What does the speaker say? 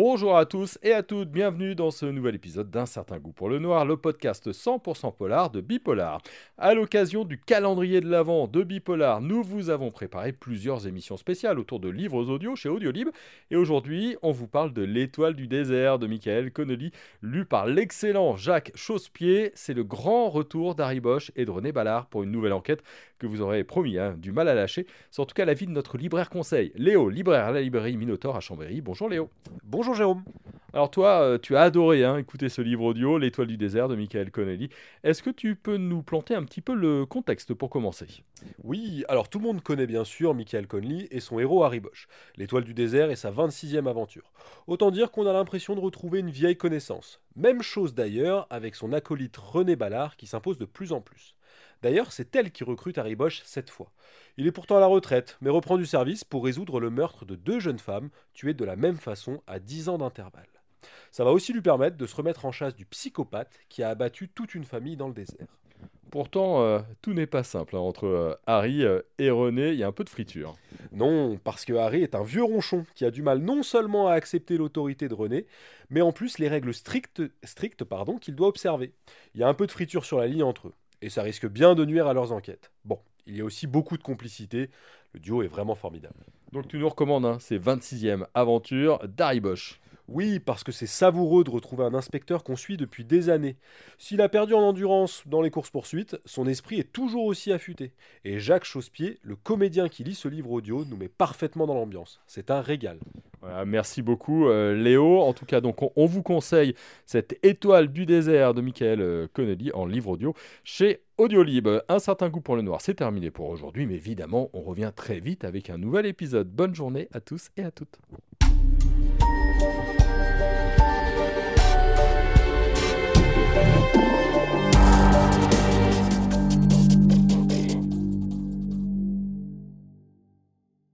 Bonjour à tous et à toutes, bienvenue dans ce nouvel épisode d'Un certain goût pour le noir, le podcast 100% polar de Bipolar. À l'occasion du calendrier de l'Avent de Bipolar, nous vous avons préparé plusieurs émissions spéciales autour de livres audio chez Audiolib. Et aujourd'hui, on vous parle de L'étoile du désert de Michael Connelly, lu par l'excellent Jacques Chausspied. C'est le grand retour d'Harry Bosch et de René Ballard pour une nouvelle enquête que vous aurez promis, hein, du mal à lâcher. C'est en tout cas l'avis de notre libraire conseil, Léo, libraire à la librairie Minotaur à Chambéry. Bonjour Léo. Bonjour Jérôme. Alors toi, euh, tu as adoré hein, écouter ce livre audio, L'étoile du désert de Michael Connelly. Est-ce que tu peux nous planter un petit peu le contexte pour commencer? Oui, alors tout le monde connaît bien sûr Michael Connelly et son héros Harry Bosch. L'étoile du désert est sa 26e aventure. Autant dire qu'on a l'impression de retrouver une vieille connaissance. Même chose d'ailleurs avec son acolyte René Ballard qui s'impose de plus en plus. D'ailleurs, c'est elle qui recrute Harry Bosch cette fois. Il est pourtant à la retraite, mais reprend du service pour résoudre le meurtre de deux jeunes femmes tuées de la même façon à 10 ans d'intervalle. Ça va aussi lui permettre de se remettre en chasse du psychopathe qui a abattu toute une famille dans le désert. Pourtant, euh, tout n'est pas simple. hein. Entre euh, Harry euh, et René, il y a un peu de friture. Non, parce que Harry est un vieux ronchon qui a du mal non seulement à accepter l'autorité de René, mais en plus les règles strictes, strictes pardon, qu'il doit observer. Il y a un peu de friture sur la ligne entre eux, et ça risque bien de nuire à leurs enquêtes. Bon, il y a aussi beaucoup de complicité, le duo est vraiment formidable. Donc tu nous recommandes hein, ces 26e aventures d'Harry Bosch. Oui, parce que c'est savoureux de retrouver un inspecteur qu'on suit depuis des années. S'il a perdu en endurance dans les courses-poursuites, son esprit est toujours aussi affûté. Et Jacques Chausspied, le comédien qui lit ce livre audio, nous met parfaitement dans l'ambiance. C'est un régal. Merci beaucoup euh, Léo. En tout cas, donc on, on, vous conseille cette étoile du désert de Michael euh, Connelly en livre audio chez Audiolib. Un certain goût pour le noir, c'est terminé pour aujourd'hui, mais évidemment, on revient très vite avec un nouvel épisode. Bonne journée à tous et à toutes.